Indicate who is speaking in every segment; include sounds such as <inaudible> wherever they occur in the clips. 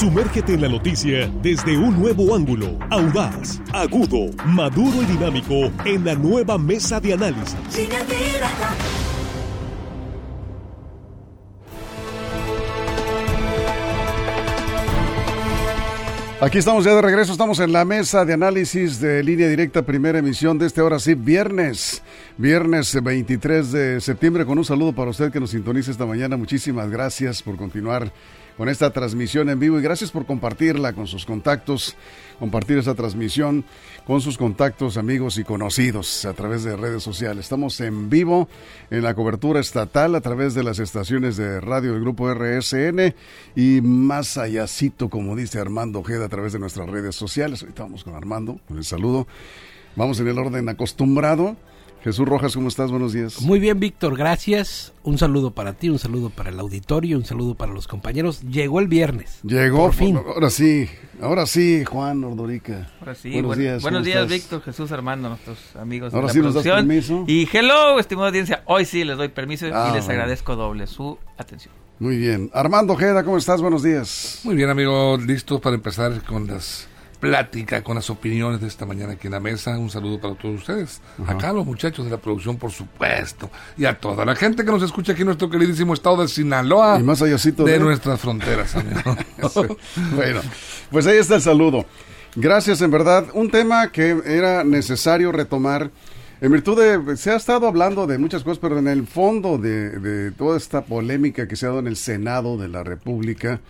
Speaker 1: Sumérgete en la noticia desde un nuevo ángulo, audaz, agudo, maduro y dinámico en la nueva mesa de análisis.
Speaker 2: Aquí estamos ya de regreso, estamos en la mesa de análisis de línea directa, primera emisión de este hora sí, viernes, viernes 23 de septiembre, con un saludo para usted que nos sintoniza esta mañana. Muchísimas gracias por continuar con esta transmisión en vivo y gracias por compartirla con sus contactos, compartir esta transmisión con sus contactos, amigos y conocidos a través de redes sociales. Estamos en vivo en la cobertura estatal a través de las estaciones de radio del grupo RSN y más allácito, como dice Armando Ojeda, a través de nuestras redes sociales. Ahorita vamos con Armando, con el saludo. Vamos en el orden acostumbrado. Jesús Rojas, ¿cómo estás? Buenos días.
Speaker 3: Muy bien, Víctor, gracias. Un saludo para ti, un saludo para el auditorio, un saludo para los compañeros. Llegó el viernes.
Speaker 2: Llegó, por fin. Ahora sí, ahora sí, Juan Ordorica.
Speaker 4: Ahora sí, buenos días. Buenos días, Víctor, Jesús Armando, nuestros amigos ahora de la sí producción. Nos das permiso. Y hello, estimada audiencia. Hoy sí les doy permiso y ah, les agradezco doble su atención.
Speaker 2: Muy bien. Armando Ojeda, ¿cómo estás? Buenos días.
Speaker 5: Muy bien, amigo. Listo para empezar con las plática con las opiniones de esta mañana aquí en la mesa. Un saludo para todos ustedes. Acá los muchachos de la producción, por supuesto. Y a toda la gente que nos escucha aquí en nuestro queridísimo estado de Sinaloa.
Speaker 2: Y más allá
Speaker 5: de, nuestras fronteras, <laughs> <laughs>
Speaker 2: Bueno, pues ahí está el saludo. Gracias, en verdad. Un tema que era necesario retomar. En virtud de, se ha estado hablando de muchas cosas, pero en el fondo de, de toda esta polémica que se ha dado en el Senado de la República,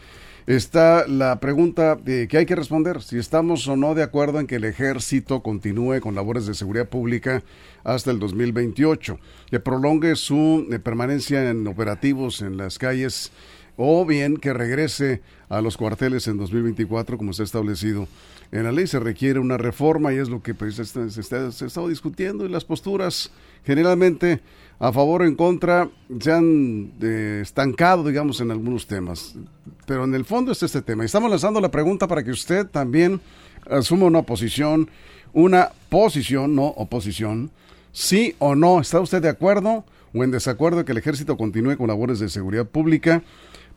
Speaker 2: está la pregunta de que hay que responder, si estamos o no de acuerdo en que el ejército continúe con labores de seguridad pública hasta el 2028, que prolongue su eh, permanencia en operativos en las calles o bien que regrese a los cuarteles en 2024 como se ha establecido. En la ley se requiere una reforma y es lo que pues, se, está, se ha estado discutiendo y las posturas generalmente a favor o en contra se han eh, estancado, digamos, en algunos temas. Pero en el fondo es este tema. Estamos lanzando la pregunta para que usted también asuma una posición, una posición, no oposición. Sí o no, ¿está usted de acuerdo o en desacuerdo que el ejército continúe con labores de seguridad pública?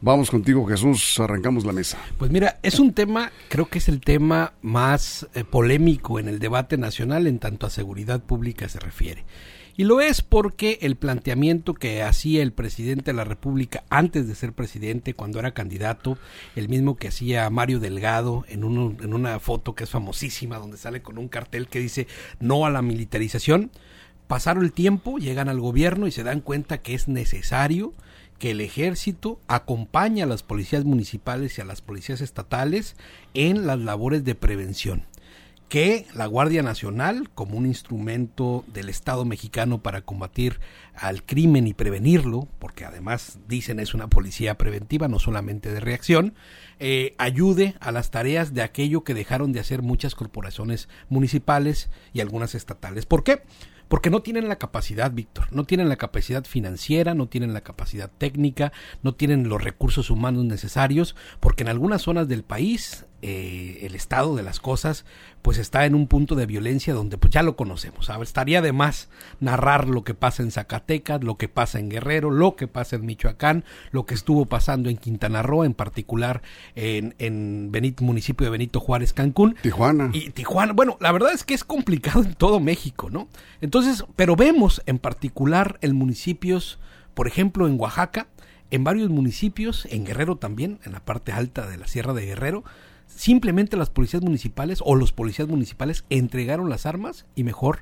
Speaker 2: Vamos contigo, Jesús, arrancamos la mesa.
Speaker 3: Pues mira, es un tema, creo que es el tema más eh, polémico en el debate nacional en tanto a seguridad pública se refiere. Y lo es porque el planteamiento que hacía el presidente de la República antes de ser presidente, cuando era candidato, el mismo que hacía Mario Delgado en, en una foto que es famosísima, donde sale con un cartel que dice no a la militarización, pasaron el tiempo, llegan al gobierno y se dan cuenta que es necesario que el ejército acompañe a las policías municipales y a las policías estatales en las labores de prevención que la Guardia Nacional, como un instrumento del Estado mexicano para combatir al crimen y prevenirlo, porque además dicen es una policía preventiva, no solamente de reacción, eh, ayude a las tareas de aquello que dejaron de hacer muchas corporaciones municipales y algunas estatales. ¿Por qué? Porque no tienen la capacidad, Víctor, no tienen la capacidad financiera, no tienen la capacidad técnica, no tienen los recursos humanos necesarios, porque en algunas zonas del país eh, el estado de las cosas pues está en un punto de violencia donde pues ya lo conocemos. Estaría de más narrar lo que pasa en Zacatecas, lo que pasa en Guerrero, lo que pasa en Michoacán, lo que estuvo pasando en Quintana Roo, en particular en, en Benito, municipio de Benito Juárez, Cancún.
Speaker 2: Tijuana.
Speaker 3: Y Tijuana. Bueno, la verdad es que es complicado en todo México, ¿no? Entonces, pero vemos en particular en municipios, por ejemplo, en Oaxaca, en varios municipios, en Guerrero también, en la parte alta de la Sierra de Guerrero, simplemente las policías municipales o los policías municipales entregaron las armas y mejor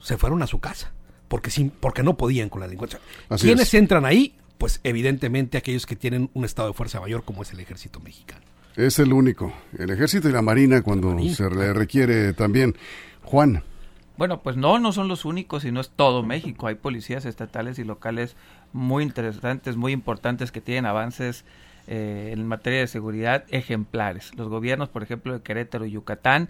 Speaker 3: se fueron a su casa, porque, sin, porque no podían con la delincuencia. ¿Quiénes entran ahí? Pues evidentemente aquellos que tienen un estado de fuerza mayor como es el ejército mexicano.
Speaker 2: Es el único, el ejército y la marina cuando se le requiere también. Juan.
Speaker 4: Bueno, pues no, no son los únicos y no es todo México. Hay policías estatales y locales muy interesantes, muy importantes que tienen avances eh, en materia de seguridad ejemplares. Los gobiernos, por ejemplo, de Querétaro y Yucatán,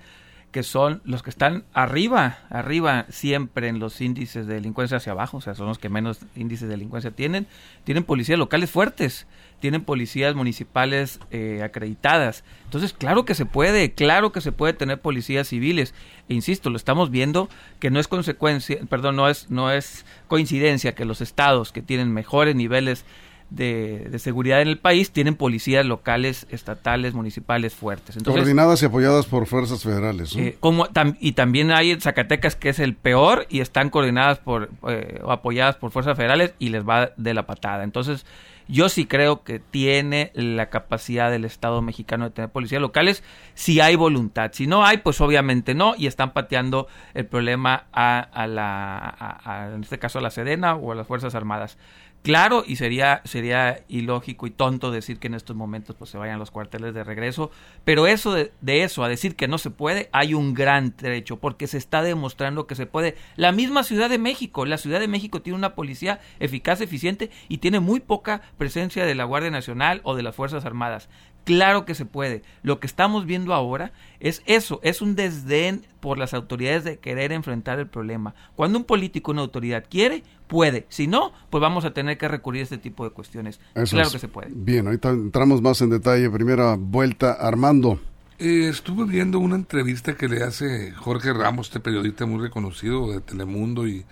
Speaker 4: que son los que están arriba, arriba siempre en los índices de delincuencia hacia abajo, o sea, son los que menos índices de delincuencia tienen, tienen policías locales fuertes, tienen policías municipales eh, acreditadas. Entonces, claro que se puede, claro que se puede tener policías civiles. E insisto, lo estamos viendo que no es consecuencia, perdón, no es, no es coincidencia que los estados que tienen mejores niveles de, de, seguridad en el país tienen policías locales, estatales, municipales fuertes.
Speaker 2: Entonces, Coordinadas y apoyadas por fuerzas federales. ¿no?
Speaker 4: Eh, como, tam, y también hay en Zacatecas que es el peor y están coordinadas por eh, o apoyadas por fuerzas federales y les va de la patada. Entonces, yo sí creo que tiene la capacidad del Estado mexicano de tener policías locales si hay voluntad. Si no hay, pues obviamente no, y están pateando el problema a, a la, a, a, en este caso a la Sedena o a las Fuerzas Armadas. Claro, y sería, sería ilógico y tonto decir que en estos momentos pues, se vayan los cuarteles de regreso, pero eso de, de, eso, a decir que no se puede, hay un gran trecho, porque se está demostrando que se puede. La misma Ciudad de México, la Ciudad de México tiene una policía eficaz, eficiente y tiene muy poca presencia de la Guardia Nacional o de las Fuerzas Armadas. Claro que se puede. Lo que estamos viendo ahora es eso, es un desdén por las autoridades de querer enfrentar el problema. Cuando un político, una autoridad quiere, puede. Si no, pues vamos a tener que recurrir a este tipo de cuestiones. Eso claro
Speaker 2: es.
Speaker 4: que se puede.
Speaker 2: Bien, ahorita entramos más en detalle. Primera vuelta, Armando.
Speaker 5: Eh, estuve viendo una entrevista que le hace Jorge Ramos, este periodista muy reconocido de Telemundo y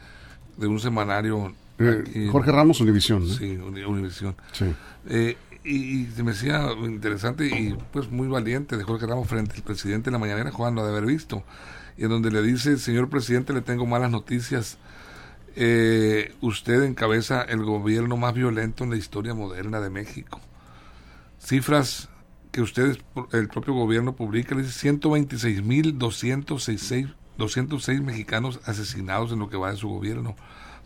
Speaker 5: de un semanario.
Speaker 2: Eh, Jorge Ramos, Univisión.
Speaker 5: Sí, Univisión.
Speaker 2: Sí.
Speaker 5: Eh, y, y, se me decía interesante y pues muy valiente. De Jorge Ramos frente al presidente de la mañanera, Juan, lo de haber visto, y en donde le dice, señor presidente, le tengo malas noticias, eh, usted encabeza el gobierno más violento en la historia moderna de México. Cifras que ustedes, el propio gobierno publica, dice 126.206 mexicanos asesinados en lo que va de su gobierno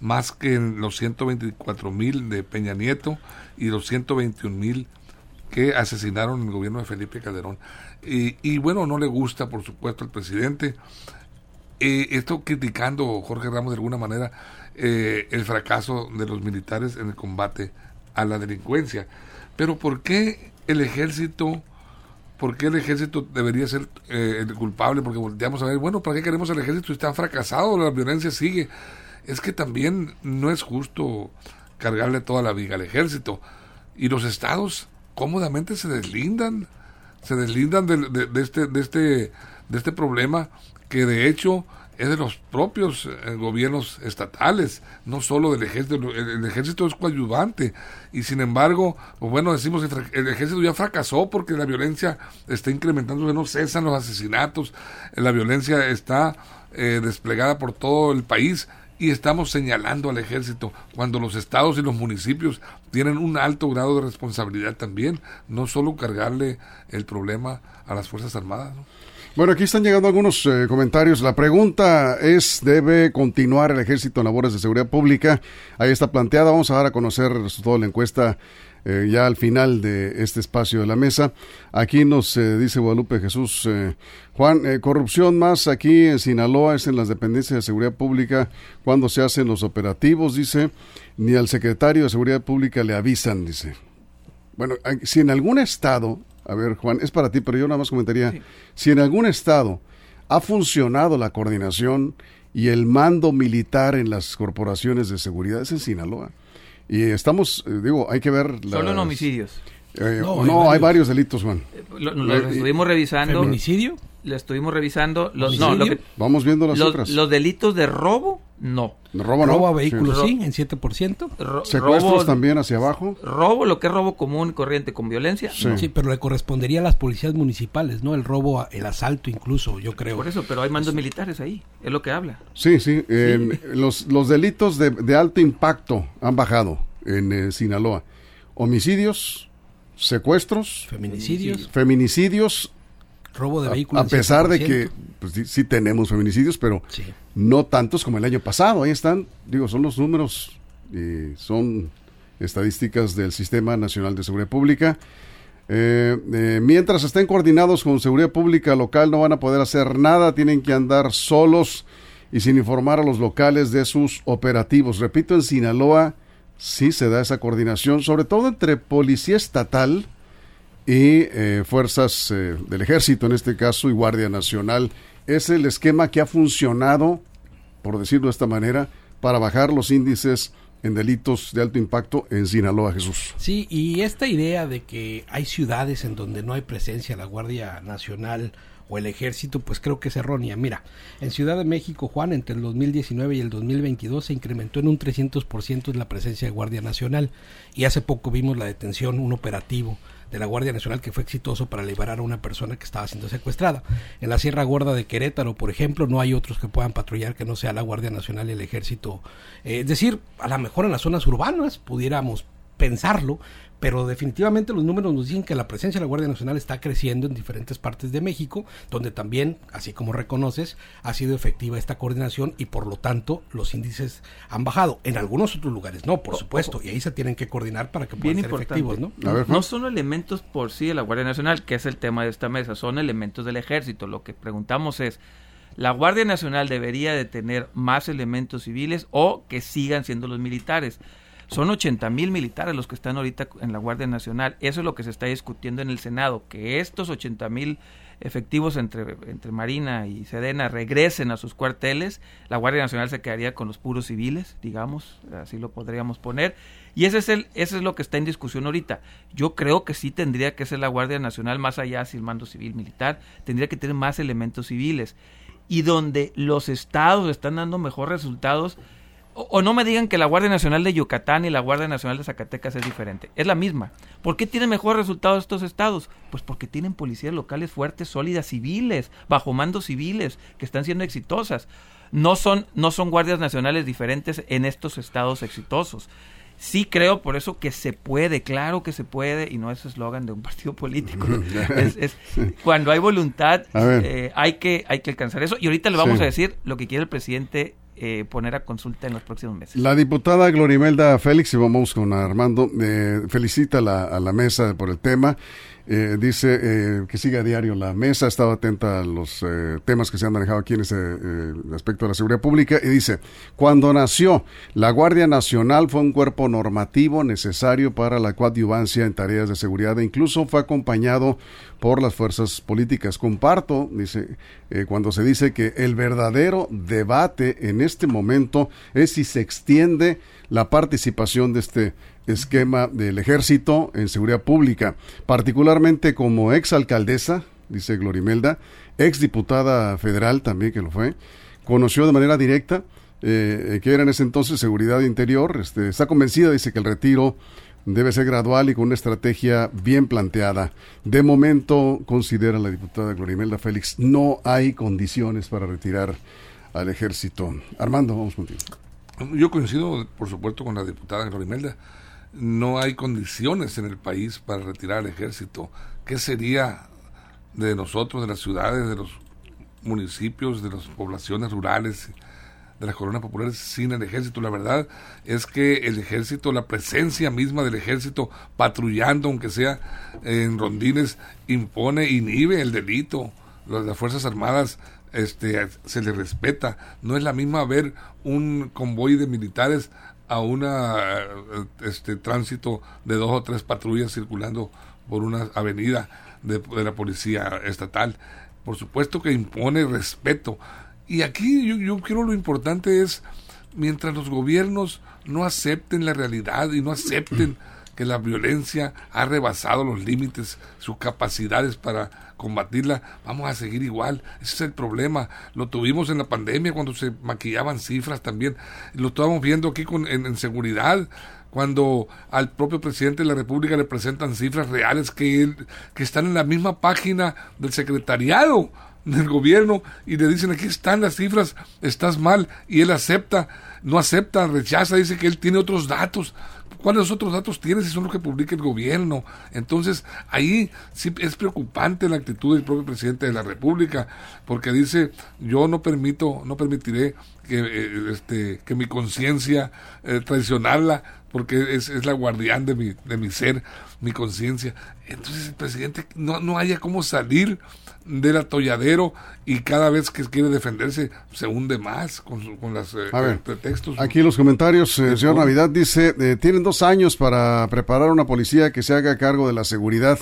Speaker 5: más que en los 124 mil de Peña Nieto y los 121 mil que asesinaron el gobierno de Felipe Calderón. Y, y, bueno, no le gusta, por supuesto, al presidente. Eh, esto criticando, Jorge Ramos, de alguna manera, eh, el fracaso de los militares en el combate a la delincuencia. Pero ¿por qué el ejército... ¿Por qué el ejército debería ser eh, el culpable? Porque volteamos a ver, bueno, ¿para qué queremos el ejército? Está fracasado, la violencia sigue es que también no es justo cargarle toda la viga al ejército. Y los estados cómodamente se deslindan, se deslindan de, de, de, este, de, este, de este problema que de hecho es de los propios eh, gobiernos estatales, no solo del ejército. El, ejército es coadyuvante y sin embargo, pues bueno, decimos que el ejército ya fracasó porque la violencia está incrementando, no cesan los asesinatos, la violencia está eh, desplegada por todo el país y estamos señalando al ejército cuando los estados y los municipios tienen un alto grado de responsabilidad también, no solo cargarle el problema a las Fuerzas Armadas. ¿no?
Speaker 2: Bueno, aquí están llegando algunos eh, comentarios. La pregunta es, ¿debe continuar el ejército en labores de seguridad pública? Ahí está planteada. Vamos a dar a conocer el resultado de la encuesta eh, ya al final de este espacio de la mesa. Aquí nos eh, dice Guadalupe Jesús, eh, Juan, corrupción más aquí en Sinaloa es en las dependencias de seguridad pública cuando se hacen los operativos, dice, ni al secretario de seguridad pública le avisan, dice. Bueno, si en algún estado, a ver Juan, es para ti, pero yo nada más comentaría, sí. si en algún estado ha funcionado la coordinación y el mando militar en las corporaciones de seguridad, es en Sinaloa. Y estamos, eh, digo, hay que ver. Las,
Speaker 4: Solo en homicidios.
Speaker 2: Eh, no, no hay, varios. hay, varios. delitos, Juan.
Speaker 4: Lo, lo, lo estuvimos revisando.
Speaker 3: ¿Feminicidio?
Speaker 4: Lo estuvimos revisando. Los, no, que,
Speaker 2: Vamos viendo las
Speaker 4: los,
Speaker 2: cifras.
Speaker 4: Los delitos de robo, no.
Speaker 2: Robo,
Speaker 3: robo
Speaker 2: no.
Speaker 3: a vehículos, sí, sí en 7%.
Speaker 2: Ro Secuestros robo, también hacia abajo.
Speaker 4: Robo, lo que es robo común y corriente con violencia.
Speaker 3: Sí. sí. pero le correspondería a las policías municipales, ¿no? El robo, el asalto incluso, yo creo.
Speaker 4: Por eso, pero hay mandos militares ahí, es lo que habla.
Speaker 2: Sí, sí. Eh, los, los delitos de, de alto impacto han bajado en eh, Sinaloa. Homicidios, secuestros,
Speaker 3: feminicidios,
Speaker 2: feminicidios,
Speaker 3: robo de vehículos.
Speaker 2: A, a pesar 100%. de que pues, sí, sí, tenemos feminicidios, pero
Speaker 3: sí.
Speaker 2: no tantos como el año pasado. Ahí están, digo, son los números, eh, son estadísticas del Sistema Nacional de Seguridad Pública. Eh, eh, mientras estén coordinados con seguridad pública local, no van a poder hacer nada, tienen que andar solos y sin informar a los locales de sus operativos. Repito, en Sinaloa sí se da esa coordinación, sobre todo entre policía estatal y eh, fuerzas eh, del ejército, en este caso, y Guardia Nacional. Es el esquema que ha funcionado, por decirlo de esta manera, para bajar los índices en delitos de alto impacto en Sinaloa, Jesús.
Speaker 3: Sí, y esta idea de que hay ciudades en donde no hay presencia la Guardia Nacional o el ejército, pues creo que es errónea. Mira, en Ciudad de México, Juan, entre el 2019 y el 2022 se incrementó en un 300% la presencia de Guardia Nacional y hace poco vimos la detención, un operativo de la Guardia Nacional que fue exitoso para liberar a una persona que estaba siendo secuestrada. En la Sierra Gorda de Querétaro, por ejemplo, no hay otros que puedan patrullar que no sea la Guardia Nacional y el Ejército. Eh, es decir, a lo mejor en las zonas urbanas pudiéramos pensarlo, pero definitivamente los números nos dicen que la presencia de la Guardia Nacional está creciendo en diferentes partes de México, donde también, así como reconoces, ha sido efectiva esta coordinación y por lo tanto los índices han bajado. En algunos otros lugares no, por supuesto, y ahí se tienen que coordinar para que puedan ser efectivos, ¿no?
Speaker 4: no son elementos por sí de la Guardia Nacional, que es el tema de esta mesa, son elementos del ejército. Lo que preguntamos es, ¿la Guardia Nacional debería de tener más elementos civiles o que sigan siendo los militares? Son 80 mil militares los que están ahorita en la Guardia Nacional. Eso es lo que se está discutiendo en el Senado, que estos 80 mil efectivos entre, entre Marina y Sedena regresen a sus cuarteles, la Guardia Nacional se quedaría con los puros civiles, digamos, así lo podríamos poner. Y ese es, el, ese es lo que está en discusión ahorita. Yo creo que sí tendría que ser la Guardia Nacional, más allá si el mando civil militar, tendría que tener más elementos civiles. Y donde los estados están dando mejores resultados, o, no me digan que la Guardia Nacional de Yucatán y la Guardia Nacional de Zacatecas es diferente. Es la misma. ¿Por qué tienen mejores resultados estos estados? Pues porque tienen policías locales fuertes, sólidas, civiles, bajo mandos civiles, que están siendo exitosas. No son, no son guardias nacionales diferentes en estos estados exitosos. Sí creo por eso que se puede, claro que se puede, y no es eslogan de un <laughs> partido político. <laughs> es, cuando hay voluntad, eh, hay, que, hay que alcanzar eso. Y ahorita le vamos a decir lo que quiere el presidente eh, poner a consulta en los próximos meses.
Speaker 2: La diputada Glorimelda Félix, y vamos con Armando, eh, felicita a la mesa por el tema eh, dice eh, que sigue a diario la mesa, ha estado atenta a los eh, temas que se han manejado aquí en ese aspecto de la seguridad pública y dice, cuando nació, la Guardia Nacional fue un cuerpo normativo necesario para la coadyuvancia en tareas de seguridad e incluso fue acompañado por las fuerzas políticas. Comparto, dice, cuando se dice que el verdadero debate en este momento es si se extiende la participación de este esquema del ejército en seguridad pública, particularmente como ex alcaldesa, dice Glorimelda, ex diputada federal también que lo fue, conoció de manera directa eh, que era en ese entonces seguridad interior, este, está convencida, dice que el retiro debe ser gradual y con una estrategia bien planteada. De momento, considera la diputada Glorimelda Félix, no hay condiciones para retirar al ejército. Armando, vamos contigo.
Speaker 5: Yo coincido, por supuesto, con la diputada Glorimelda no hay condiciones en el país para retirar al ejército. ¿Qué sería de nosotros, de las ciudades, de los municipios, de las poblaciones rurales, de las colonias populares sin el ejército? La verdad es que el ejército, la presencia misma del ejército patrullando, aunque sea en rondines, impone, inhibe el delito. Las Fuerzas Armadas este, se les respeta. No es la misma ver un convoy de militares a una este tránsito de dos o tres patrullas circulando por una avenida de, la policía estatal. Por supuesto que impone respeto. Y aquí yo, yo creo lo importante es, mientras los gobiernos no acepten la realidad y no acepten <clears throat> que la violencia ha rebasado los límites, sus capacidades para combatirla, vamos a seguir igual. Ese es el problema. Lo tuvimos en la pandemia cuando se maquillaban cifras también. Lo estábamos viendo aquí con, en, seguridad cuando al propio presidente de la República le presentan cifras reales que, él, que están en la misma página del secretariado del gobierno y le dicen aquí están las cifras, estás mal y él acepta, no acepta, rechaza, dice que él tiene otros datos. ¿Cuáles otros datos tienes si son los que publica el gobierno? Entonces, ahí sí es preocupante la actitud del propio presidente de la República, porque dice, yo no permito, no permitiré que, eh, este, que mi conciencia eh, traicionarla, porque es, es, la guardián de mi, de mi ser, mi conciencia. Entonces el presidente no, no haya cómo salir del atolladero y cada vez que quiere defenderse se hunde más con, con los eh, pretextos.
Speaker 2: Aquí los comentarios, eh, señor Navidad dice, eh, tienen dos años para preparar una policía que se haga cargo de la seguridad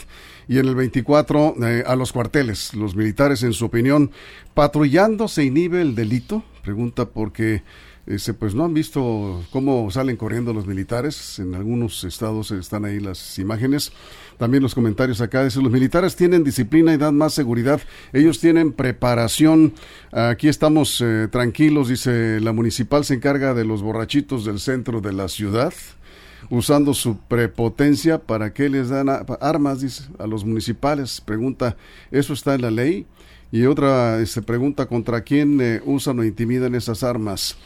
Speaker 2: y en el 24 a los cuarteles. Los militares, en su opinión, patrullando se inhibe el delito, pregunta porque Este, pues no han visto cómo salen corriendo los militares. En algunos estados están ahí las imágenes. También los comentarios acá dicen, los militares tienen disciplina y dan más seguridad. Ellos tienen preparación. Aquí estamos eh, tranquilos, dice, la municipal se encarga de los borrachitos del centro de la ciudad usando su prepotencia para que les dan armas dice, a los municipales. Pregunta, ¿eso está en la ley? Y otra este, pregunta, ¿contra quién eh, usan o intimidan esas armas?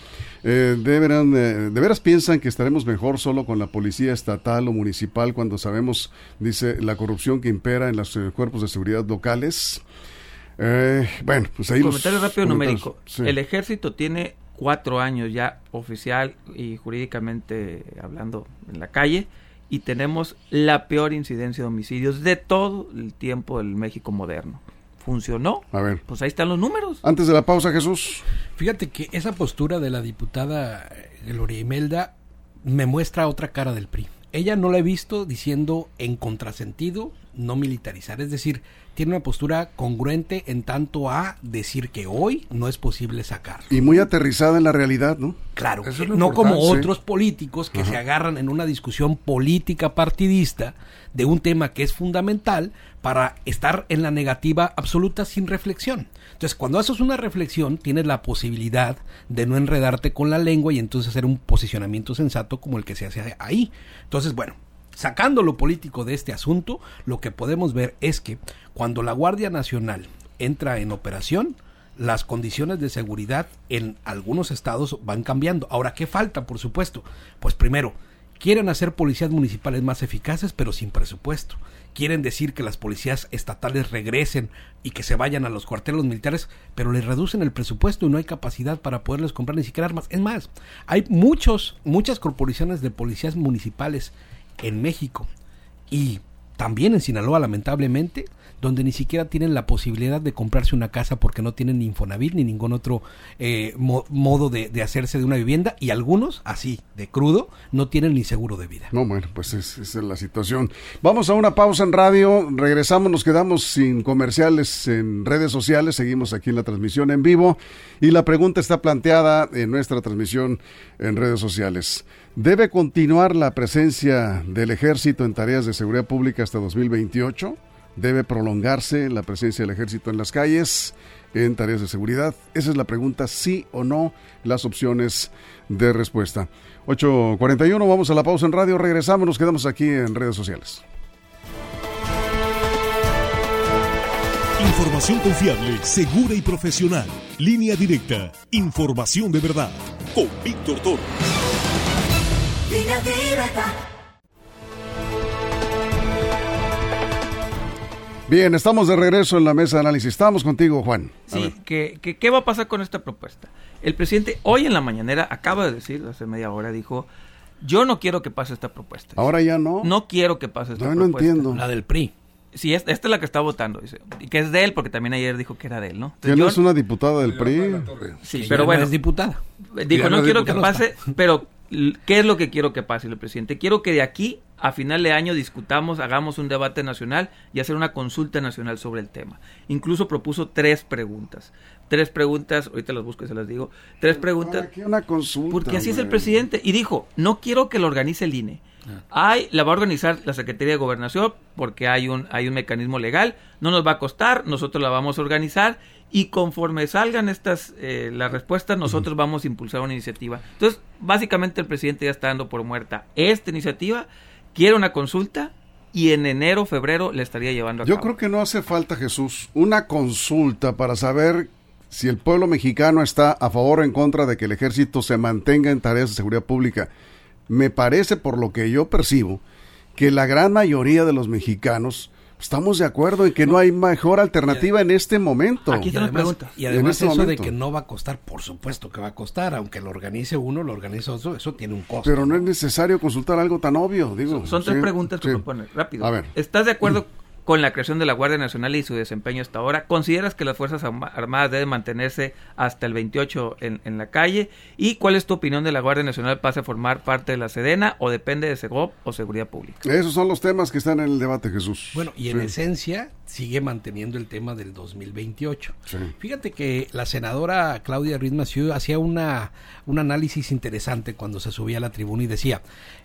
Speaker 2: Eh, deberán, eh, ¿De veras piensan que estaremos mejor solo con la policía estatal o municipal cuando sabemos, dice, la corrupción que impera en los cuerpos de seguridad locales? bueno, pues ahí
Speaker 4: Comentario rápido numérico. El ejército tiene cuatro años ya oficial y jurídicamente hablando en la calle y tenemos la peor incidencia de homicidios de todo el tiempo del México moderno. ¿Funcionó?
Speaker 2: A ver.
Speaker 4: Pues ahí están los números.
Speaker 2: Antes de la pausa, Jesús.
Speaker 3: Fíjate que esa postura de la diputada Gloria Imelda me muestra otra cara del PRI. Ella no la he visto diciendo en contrasentido no militarizar, es decir, tiene una postura congruente en tanto a decir que hoy no es posible sacar.
Speaker 2: Y muy aterrizada en la realidad, ¿no?
Speaker 3: Claro, no como otros políticos que se agarran en una discusión política partidista de un tema que es fundamental para estar en la negativa absoluta sin reflexión. Entonces, cuando haces una reflexión, tienes la posibilidad de no enredarte con la lengua y entonces hacer un posicionamiento sensato como el que se hace ahí. Entonces, bueno, Sacando lo político de este asunto, lo que podemos ver es que cuando la Guardia Nacional entra en operación, las condiciones de seguridad en algunos estados van cambiando. Ahora, ¿qué falta, por supuesto? Pues primero, quieren hacer policías municipales más eficaces, pero sin presupuesto. Quieren decir que las policías estatales regresen y que se vayan a los cuarteles militares, pero les reducen el presupuesto y no hay capacidad para poderles comprar ni siquiera armas. Es más, hay muchos, muchas corporaciones de policías municipales en México. Y también en Sinaloa, lamentablemente, donde ni siquiera tienen la posibilidad de comprarse una casa porque no tienen ni Infonavit ni ningún otro eh, modo de, hacerse de una vivienda y algunos, así, de crudo, no tienen ni seguro de vida.
Speaker 2: No, bueno, pues esa es la situación. Vamos a una pausa en radio, regresamos, nos quedamos sin comerciales en redes sociales, seguimos aquí en la transmisión en vivo y la pregunta está planteada en nuestra transmisión en redes sociales. ¿Debe continuar la presencia del ejército en tareas de seguridad pública hasta 2028? ¿Debe prolongarse la presencia del ejército en las calles en tareas de seguridad? Esa es la pregunta, sí o no, las opciones de respuesta. 8.41, vamos a la pausa en radio, regresamos, nos quedamos aquí en redes sociales.
Speaker 1: Información confiable, segura y profesional. Línea directa. Información de verdad. Con Víctor Toro.
Speaker 2: Bien, estamos de regreso en la mesa de análisis. Estamos contigo, Juan.
Speaker 4: sí, ¿qué, qué, va a pasar con esta propuesta? El presidente hoy en la mañanera acaba de decir, hace media hora, dijo, yo no quiero que pase esta propuesta.
Speaker 2: Ahora ya no.
Speaker 4: No quiero que pase esta
Speaker 2: propuesta. no entiendo.
Speaker 3: La del PRI.
Speaker 4: Sí, esta, es la que está votando, dice. Y que es de él, porque también ayer dijo que era de él, ¿no?
Speaker 2: no es una diputada del PRI?
Speaker 3: Sí, pero bueno. es diputada.
Speaker 4: Dijo, no, quiero que pase, pero ¿qué es lo que quiero que pase el presidente? Quiero que de aquí a final de año discutamos, hagamos un debate nacional y hacer una consulta nacional sobre el tema. Incluso propuso tres preguntas. Tres preguntas, ahorita las busco y se las digo. Tres preguntas.
Speaker 2: ¿Para qué una consulta?
Speaker 4: Porque así es el presidente. Y dijo, no quiero que lo organice el INE hay, la va a organizar la Secretaría de Gobernación porque hay un, hay un mecanismo legal, no nos va a costar, nosotros la vamos a organizar y conforme salgan estas eh, las respuestas, nosotros vamos a impulsar una iniciativa. Entonces, básicamente el presidente ya está dando por muerta esta iniciativa, quiere una consulta y en enero, febrero le estaría llevando a
Speaker 2: Yo creo que no hace falta, Jesús, una consulta para saber si el pueblo mexicano está a favor o en contra de que el ejército se mantenga en tareas de seguridad pública. Me parece, por lo que yo percibo, que la gran mayoría de los mexicanos estamos de acuerdo en que no hay mejor alternativa en este momento.
Speaker 3: Aquí está la pregunta. Y además este eso de que no va a costar, por supuesto que va a costar, aunque lo organice uno, lo organice otro, eso tiene un costo.
Speaker 2: Pero no es necesario consultar algo tan obvio, digo.
Speaker 4: Son, tres preguntas que propone, rápido. A ver. ¿Estás de acuerdo con la creación de la Guardia Nacional y su desempeño hasta ahora? ¿Consideras que las Fuerzas Armadas deben mantenerse hasta el 28 en, en, la calle? ¿Y cuál es tu opinión de la Guardia Nacional pase a formar parte de la Sedena o depende de Segov o Seguridad Pública?
Speaker 2: Esos son los temas que están en el debate, Jesús.
Speaker 3: Bueno, y en esencia sigue manteniendo el tema del 2028. Sí. Fíjate que la senadora Claudia Ruiz Massieu hacía una, un análisis interesante cuando se subía a la tribuna y decía,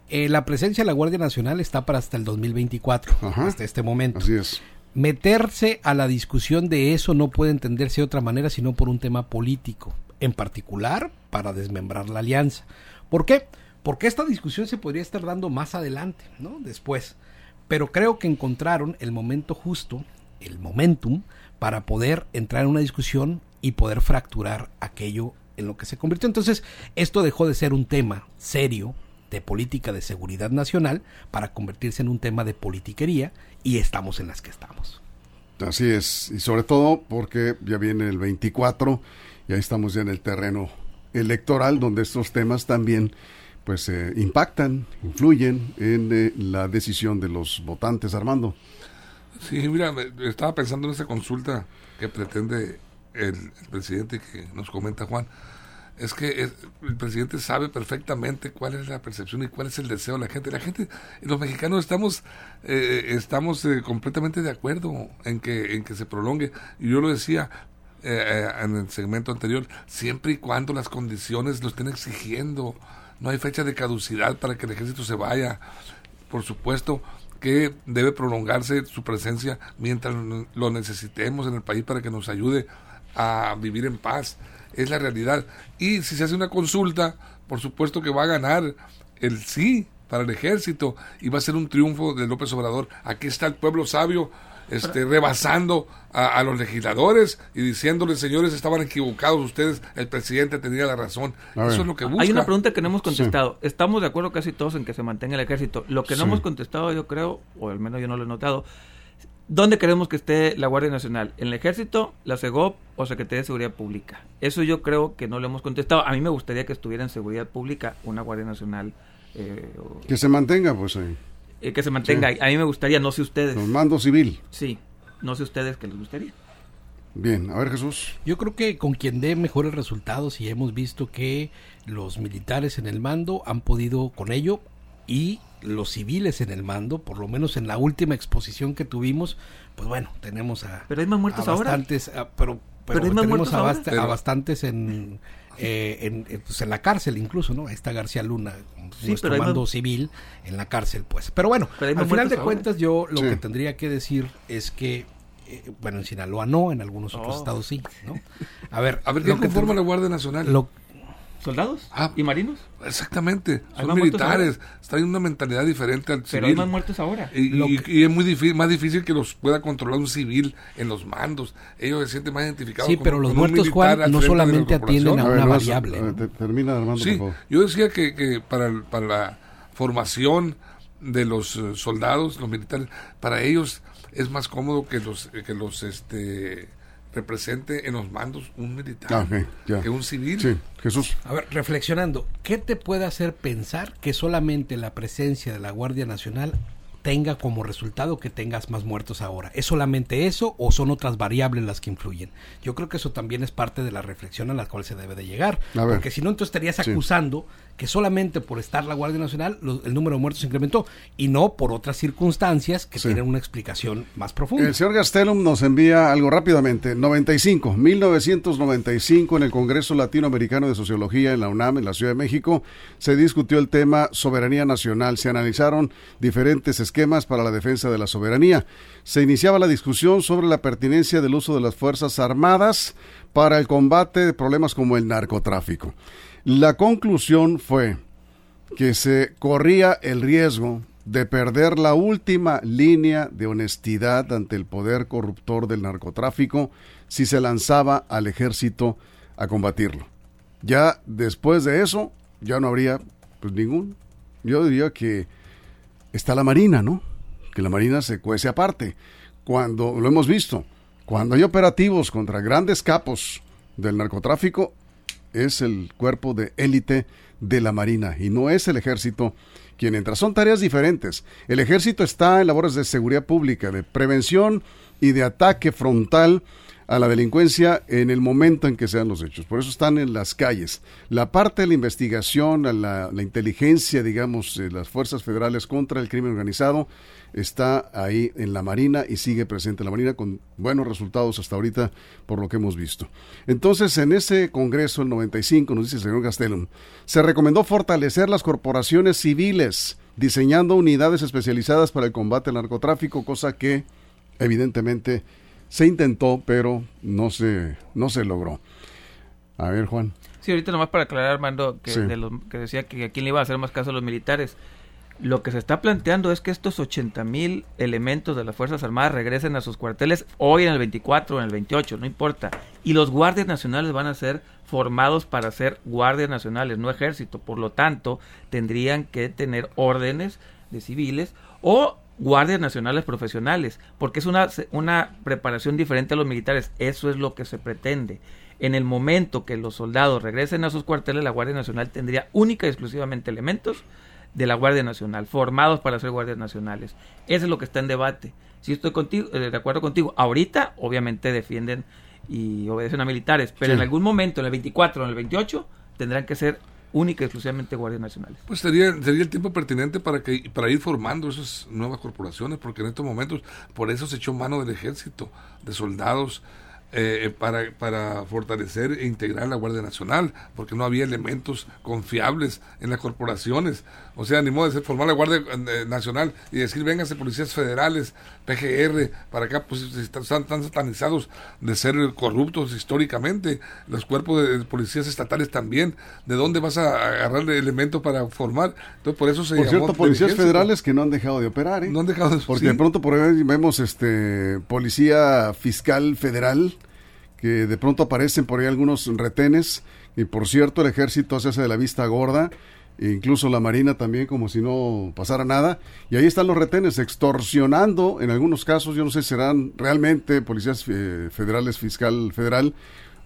Speaker 3: eh, la presencia de la Guardia Nacional está para hasta el 2024, Ajá. hasta este momento.
Speaker 2: Así es.
Speaker 3: Meterse a la discusión de eso no puede entenderse de otra manera sino por un tema político, en particular para desmembrar la alianza. ¿Por qué? Porque esta discusión se podría estar dando más adelante, ¿no? Después. Pero creo que encontraron el momento justo, el momentum, para poder entrar en una discusión y poder fracturar aquello en lo que se convirtió. Entonces, esto dejó de ser un tema serio de política de seguridad nacional para convertirse en un tema de politiquería y estamos en las que estamos.
Speaker 2: Así es, y sobre todo porque ya viene el 24 y ahí estamos ya en el terreno electoral donde estos temas también pues eh, impactan, influyen en eh, la decisión de los votantes, Armando.
Speaker 5: Sí, mira, estaba pensando en esa consulta que pretende el, el presidente que nos comenta Juan es que el presidente sabe perfectamente cuál es la percepción y cuál es el deseo de la gente. La gente, los mexicanos estamos, eh, estamos eh, completamente de acuerdo en que, en que se prolongue. Y yo lo decía eh, en el segmento anterior, siempre y cuando las condiciones lo estén exigiendo. No hay fecha de caducidad para que el ejército se vaya. Por supuesto que debe prolongarse su presencia mientras lo necesitemos en el país para que nos ayude a vivir en paz es la realidad. Y si se hace una consulta, por supuesto que va a ganar el sí para el ejército y va a ser un triunfo de López Obrador. Aquí está el pueblo sabio este, rebasando a, los legisladores y diciéndoles, señores, estaban equivocados ustedes, el presidente tenía la razón. Eso es lo que busca.
Speaker 4: Hay una pregunta que no hemos contestado. Estamos de acuerdo casi todos en que se mantenga el ejército. Lo que no hemos contestado, yo creo, o al menos yo no lo he notado, ¿Dónde queremos que esté la Guardia Nacional? ¿En el Ejército, la CEGOP o Secretaría de Seguridad Pública? Eso yo creo que no lo hemos contestado. A mí me gustaría que estuviera en Seguridad Pública una Guardia Nacional. Eh,
Speaker 2: que se mantenga, pues ahí.
Speaker 4: Eh, que se mantenga ahí. A mí me gustaría, no sé ustedes.
Speaker 2: Los mando civil.
Speaker 4: Sí, no sé ustedes qué les gustaría.
Speaker 2: Bien, a ver Jesús.
Speaker 3: Yo creo que con quien dé mejores resultados y hemos visto que los militares en el mando han podido con ello y los civiles en el mando, por lo menos en la última exposición que tuvimos, pues bueno, tenemos a,
Speaker 4: pero hay más muertos
Speaker 3: bastantes,
Speaker 4: ahora.
Speaker 3: pero, pero, tenemos a, bastantes en, eh, en, pues en, la cárcel incluso, ¿no? Está García Luna, sí, nuestro mando civil en la cárcel, pues. Pero bueno, al final de cuentas yo lo que tendría que decir es que eh, bueno, en Sinaloa no, en algunos otros oh. estados sí, ¿no?
Speaker 5: A ver, <laughs> a ver ¿qué conforma la Guardia Nacional?
Speaker 4: Lo, ¿Soldados? Ah, ¿Y marinos?
Speaker 5: Exactamente, son militares, están en una mentalidad diferente al
Speaker 4: civil. Pero hay más muertos ahora.
Speaker 5: Y, es muy difícil, más difícil que los pueda controlar un civil en los mandos. Ellos se sienten más identificados.
Speaker 3: Sí, pero los muertos, Juan, no solamente atienden a, una variable.
Speaker 2: termina, Armando,
Speaker 5: sí, yo decía que, que para, para la formación de los eh, soldados, los militares, para ellos es más cómodo que los, que los este represente en los mandos un militar que un civil.
Speaker 2: Sí, Jesús.
Speaker 3: A ver, reflexionando, ¿qué te puede hacer pensar que solamente la presencia de la Guardia Nacional tenga como resultado que tengas más muertos ahora. ¿Es solamente eso o son otras variables las que influyen? Yo creo que eso también es parte de la reflexión a la cual se debe de llegar. Porque si no, entonces estarías acusando que solamente por estar la Guardia Nacional el número de muertos se incrementó y no por otras circunstancias que tienen una explicación más profunda.
Speaker 2: El señor Gastelum nos envía algo rápidamente. 95, 1995 en el Congreso Latinoamericano de Sociología en la UNAM, en la Ciudad de México, se discutió el tema soberanía nacional. Se analizaron diferentes esquemas para la defensa de la soberanía. Se iniciaba la discusión sobre la pertinencia del uso de las Fuerzas Armadas para el combate de problemas como el narcotráfico. La conclusión fue que se corría el riesgo de perder la última línea de honestidad ante el poder corruptor del narcotráfico si se lanzaba al ejército a combatirlo. Ya después de eso, ya no habría pues ningún. Yo diría que está la Marina, ¿no? Que la Marina se cuece aparte. Cuando lo hemos visto, cuando hay operativos contra grandes capos del narcotráfico, es el cuerpo de élite de la Marina y no es el ejército quien entra. Son tareas diferentes. El ejército está en labores de seguridad pública, de prevención y de ataque frontal a la delincuencia en el momento en que sean los hechos. Por eso están en las calles. La parte de la investigación, la, inteligencia, digamos, las fuerzas federales contra el crimen organizado está ahí en la Marina y sigue presente en la Marina con buenos resultados hasta ahorita por lo que hemos visto. Entonces, en ese Congreso, el 95, nos dice el señor Gastelum, se recomendó fortalecer las corporaciones civiles, diseñando unidades especializadas para el combate al narcotráfico, cosa que evidentemente se intentó, pero no se, no se logró. A ver, Juan.
Speaker 4: Sí, ahorita nomás para aclarar, Armando, que, de los, que decía que a quién le iba a hacer más caso a los militares. Lo que se está planteando es que estos 80 mil elementos de las Fuerzas Armadas regresen a sus cuarteles hoy en el 24 o en el 28, no importa. Y los guardias nacionales van a ser formados para ser guardias nacionales, no ejército. Por lo tanto, tendrían que tener órdenes de civiles o guardias nacionales profesionales, porque es una, una preparación diferente a los militares. Eso es lo que se pretende. En el momento que los soldados regresen a sus cuarteles, la Guardia Nacional tendría única y exclusivamente elementos de la Guardia Nacional, formados para ser guardias nacionales. Eso es lo que está en debate. Si estoy contigo, eh, de acuerdo contigo, ahorita obviamente defienden y obedecen a militares, pero en algún momento, en el 24 o en el 28, tendrán que ser única y exclusivamente guardias nacionales.
Speaker 5: Pues sería, sería el tiempo pertinente para que para ir formando esas nuevas corporaciones, porque en estos momentos por eso se echó mano del ejército, de soldados, eh, para, para fortalecer e integrar la Guardia Nacional, porque no había elementos confiables en las corporaciones. O sea, ni modo de formar la Guardia eh, Nacional y decir, vénganse policías federales, PGR, para acá, pues están tan satanizados de ser corruptos históricamente. Los cuerpos de, policías estatales también. ¿De dónde vas a agarrar elementos para formar? Entonces, por eso se
Speaker 2: Por cierto, policías federales que no han dejado de operar, ¿eh?
Speaker 5: No han dejado de
Speaker 2: Porque de pronto por ahí vemos este policía fiscal federal que de pronto aparecen por ahí algunos retenes y por cierto el ejército se hace de la vista gorda e incluso la marina también como si no pasara nada y ahí están los retenes extorsionando en algunos casos yo no sé si serán realmente policías eh, federales fiscal federal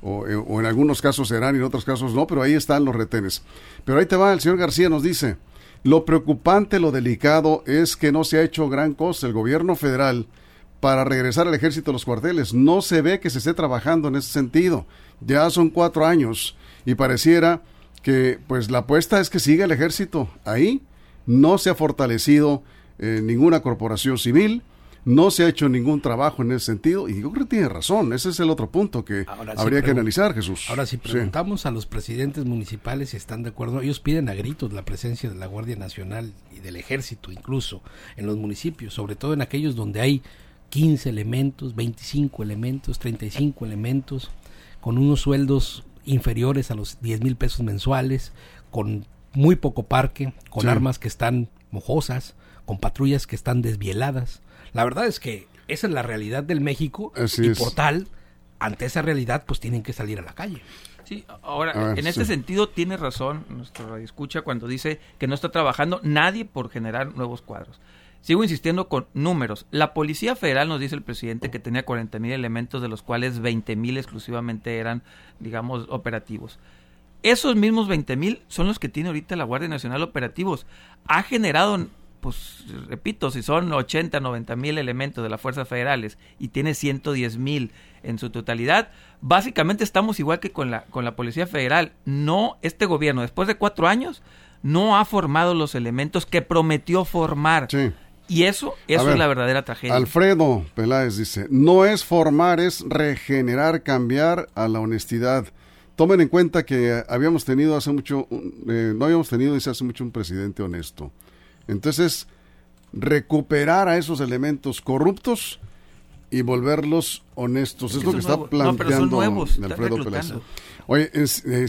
Speaker 2: eh, o, en algunos casos serán y en otros casos no pero ahí están los retenes. Pero ahí te va el señor García nos dice lo preocupante lo delicado es que no se ha hecho gran cosa el gobierno federal para regresar al ejército a los cuarteles. No se ve que se esté trabajando en ese sentido. Ya son cuatro años y pareciera que pues la apuesta es que siga el ejército ahí. No se ha fortalecido eh, ninguna corporación civil. No se ha hecho ningún trabajo en ese sentido y yo creo que tiene razón. Ese es el otro punto que habría que analizar, Jesús.
Speaker 3: Ahora, si preguntamos a los presidentes municipales si están de acuerdo, ellos piden a gritos la presencia de la Guardia Nacional y del Ejército incluso en los municipios, sobre todo en aquellos donde hay 15 elementos, 25 elementos, 35 elementos, con unos sueldos inferiores a los 10 mil pesos mensuales, con muy poco parque, con armas que están mojosas, con patrullas que están desvieladas. La verdad es que esa es la realidad del México y por tal, ante esa realidad, pues tienen que salir a la calle.
Speaker 4: Sí, ahora, en este sentido tiene razón nuestro escucha cuando dice que no está trabajando nadie por generar nuevos cuadros. Sigo insistiendo con números. La Policía Federal nos dice el presidente que tenía 40 mil elementos, de los cuales 20 mil exclusivamente eran, digamos, operativos. Esos mismos 20 mil son los que tiene ahorita la Guardia Nacional operativos. Ha generado, pues repito, si son 80, 90 mil elementos de las fuerzas federales y tiene 110 mil en su totalidad, básicamente estamos igual que con la, con la Policía Federal. No, este gobierno, después de cuatro años, no ha formado los elementos que prometió formar. Sí. Y eso, eso es la verdadera tragedia.
Speaker 2: Alfredo Peláez dice, no es formar, es regenerar, cambiar a la honestidad. Tomen en cuenta que habíamos tenido hace mucho, eh, no habíamos tenido dice hace mucho un presidente honesto. Entonces, recuperar a esos elementos corruptos y volverlos honestos. Es, lo que está planteando Alfredo Peláez. Oye,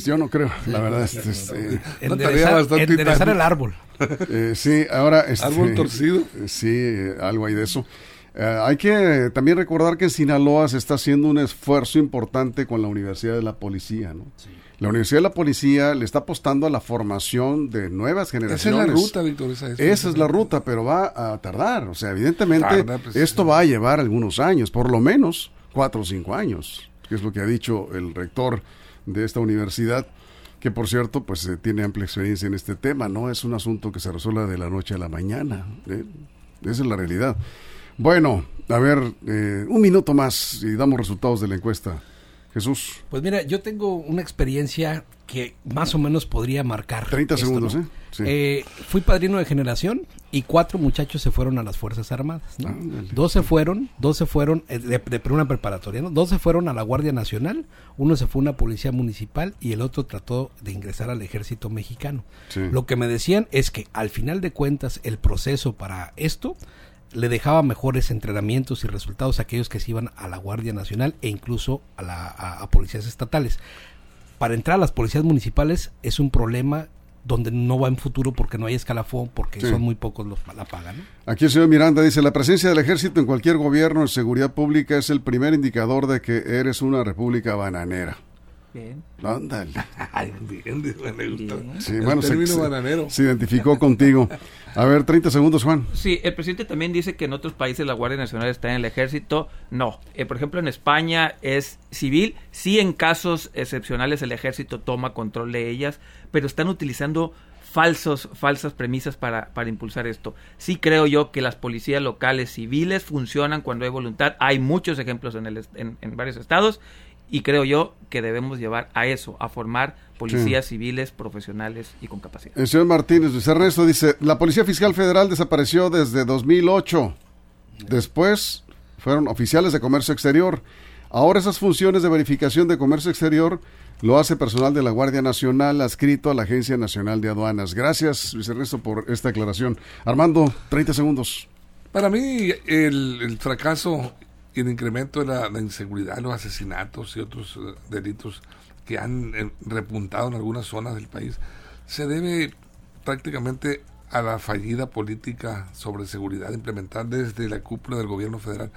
Speaker 2: yo no creo, la verdad. Es, es,
Speaker 3: eh, enderezar, el árbol. <laughs>
Speaker 2: Eh, sí, ahora... Este,
Speaker 5: ¿Árbol torcido?
Speaker 2: Sí, algo hay de eso. Eh, hay que también recordar que en Sinaloa se está haciendo un esfuerzo importante con la Universidad de la Policía, ¿no? La Universidad de la Policía le está apostando a la formación de nuevas generaciones.
Speaker 5: Esa es la ruta, Víctor.
Speaker 2: Esa es, la ruta, pero va a tardar. O sea, evidentemente pues, esto va a llevar algunos años, por lo menos cuatro o cinco años, que es lo que ha dicho el rector de esta universidad. que por cierto, pues eh, tiene amplia experiencia en este tema, no es un asunto que se resuelva de la noche a la mañana, ¿eh? esa es la realidad. Bueno, a ver, eh, un minuto más y damos resultados de la encuesta. Jesús.
Speaker 3: Pues mira, yo tengo una experiencia que más o menos podría marcar.
Speaker 2: 30
Speaker 3: esto,
Speaker 2: segundos,
Speaker 3: ¿no?
Speaker 2: ¿eh? Sí.
Speaker 3: Eh, Fui padrino de generación y cuatro muchachos se fueron a las Fuerzas Armadas. ¿no? Dos se fueron, dos se fueron eh, de, de una preparatoria, ¿no? Dos se fueron a la Guardia Nacional, uno se fue a una policía municipal y el otro trató de ingresar al ejército mexicano.
Speaker 2: Sí.
Speaker 3: Lo que me decían es que al final de cuentas el proceso para esto le dejaba mejores entrenamientos y resultados a aquellos que se iban a la Guardia Nacional e incluso a, la, a, a policías estatales. Para entrar a las policías municipales es un problema donde no va en futuro porque no hay escalafón, porque
Speaker 2: Sí.
Speaker 3: son muy pocos los la pagan. ¿no?
Speaker 2: Aquí el señor Miranda dice, la presencia del ejército en cualquier gobierno de seguridad pública es el primer indicador de que eres una república bananera.
Speaker 4: Bien.
Speaker 2: Ándale. <laughs>
Speaker 5: Ay, bien, me.
Speaker 4: Bien.
Speaker 2: Sí, bueno, se, se-
Speaker 5: bananero.
Speaker 2: se identificó contigo. A ver, 30 segundos, Juan.
Speaker 4: Sí, el presidente también dice que en otros países la Guardia Nacional está en el ejército. No. Eh, por ejemplo, en España es civil. Sí, en casos excepcionales el ejército toma control de ellas, pero están utilizando falsos, falsas premisas para, para impulsar esto. Sí creo yo que las policías locales civiles funcionan cuando hay voluntad. Hay muchos ejemplos en, el, en, en varios estados y creo yo que debemos llevar a eso, a formar policías civiles profesionales y con capacidad.
Speaker 2: El señor Martínez Luis Ernesto dice, la Policía Fiscal Federal desapareció desde 2008. Después fueron oficiales de comercio exterior. Ahora esas funciones de verificación de comercio exterior lo hace personal de la Guardia Nacional adscrito a la Agencia Nacional de Aduanas. Gracias, Luis Ernesto, por esta aclaración. Armando, 30 segundos.
Speaker 5: Para mí, el, el fracaso y el incremento de la, la inseguridad, los asesinatos y otros eh, delitos que han eh, repuntado en algunas zonas del país, se debe prácticamente a la fallida política sobre seguridad implementada desde la cúpula del gobierno federal.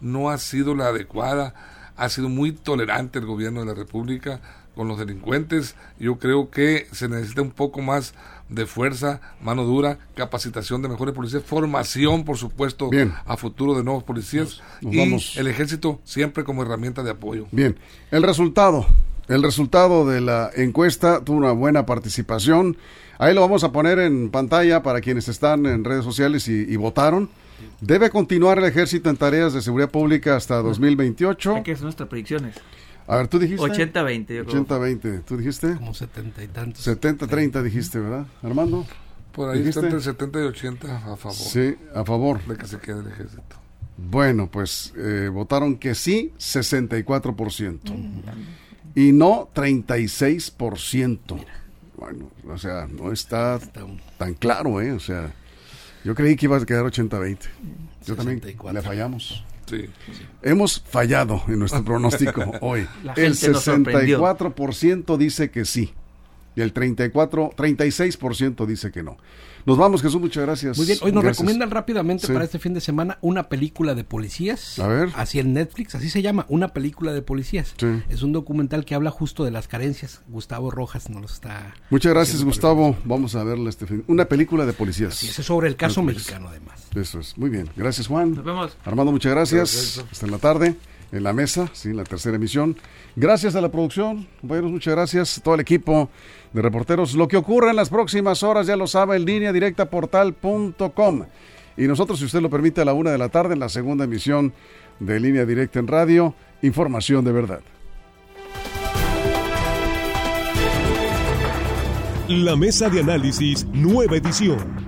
Speaker 5: No ha sido la adecuada, ha sido muy tolerante el gobierno de la República con los delincuentes. Yo creo que se necesita un poco más de fuerza, mano dura, capacitación de mejores policías, formación, por supuesto,
Speaker 2: Bien.
Speaker 5: a futuro de nuevos policías
Speaker 2: Nos
Speaker 5: y
Speaker 2: vamos.
Speaker 5: el ejército siempre como herramienta de apoyo.
Speaker 2: Bien, el resultado. El resultado de la encuesta tuvo una buena participación. Ahí lo vamos a poner en pantalla para quienes están en redes sociales y, y votaron. Debe continuar el ejército en tareas de seguridad pública hasta 2028.
Speaker 4: Hay que hacer nuestras predicciones.
Speaker 2: A ver, tú dijiste.
Speaker 4: 80-20, yo creo.
Speaker 2: 80-20. ¿Tú dijiste?
Speaker 3: Como setenta y tantos.
Speaker 2: 70-30 dijiste, ¿verdad? Armando.
Speaker 5: Por ahí
Speaker 2: ¿Dijiste?
Speaker 5: está entre 70 y 80 a favor
Speaker 2: Sí, a favor.
Speaker 5: de que se quede el ejército.
Speaker 2: Bueno, pues eh, votaron que sí, 64%. Y no, 36%. Bueno, o sea, no está
Speaker 3: Está un-
Speaker 2: tan claro, ¿eh? O sea, yo creí que iba a quedar 80-20. Yo también
Speaker 3: 64.
Speaker 2: le fallamos.
Speaker 5: Sí.
Speaker 2: Hemos fallado en nuestro <laughs> pronóstico hoy. El
Speaker 4: gente nos sorprendió.
Speaker 2: 64% dice que sí. Y el 34, 36% dice que no. Nos vamos, Jesús, muchas gracias.
Speaker 3: Muy bien, hoy nos
Speaker 2: Gracias.
Speaker 3: recomiendan rápidamente
Speaker 2: Sí.
Speaker 3: para este fin de semana una película de policías.
Speaker 2: A ver.
Speaker 3: Así en Netflix, así se llama, una película de policías.
Speaker 2: Sí.
Speaker 3: Es un documental que habla justo de las carencias. Gustavo Rojas nos lo está...
Speaker 2: Muchas gracias, Gustavo. Vamos a verla este fin. Una película de policías.
Speaker 3: Sí, ese es sobre el caso
Speaker 2: Netflix.
Speaker 3: mexicano además.
Speaker 2: Eso es. Muy bien. Gracias, Juan.
Speaker 4: Nos vemos.
Speaker 2: Armando, muchas gracias.
Speaker 5: Perfecto.
Speaker 2: Hasta en la tarde, en la mesa, sí, la tercera emisión. Gracias a la producción, compañeros, muchas gracias. Todo el equipo de reporteros. Lo que ocurra en las próximas horas, ya lo sabe, en línea directa portal.com. Y nosotros, si usted lo permite, a la una de la tarde, en la segunda emisión de línea directa en radio, información de verdad.
Speaker 1: La mesa de análisis, nueva edición.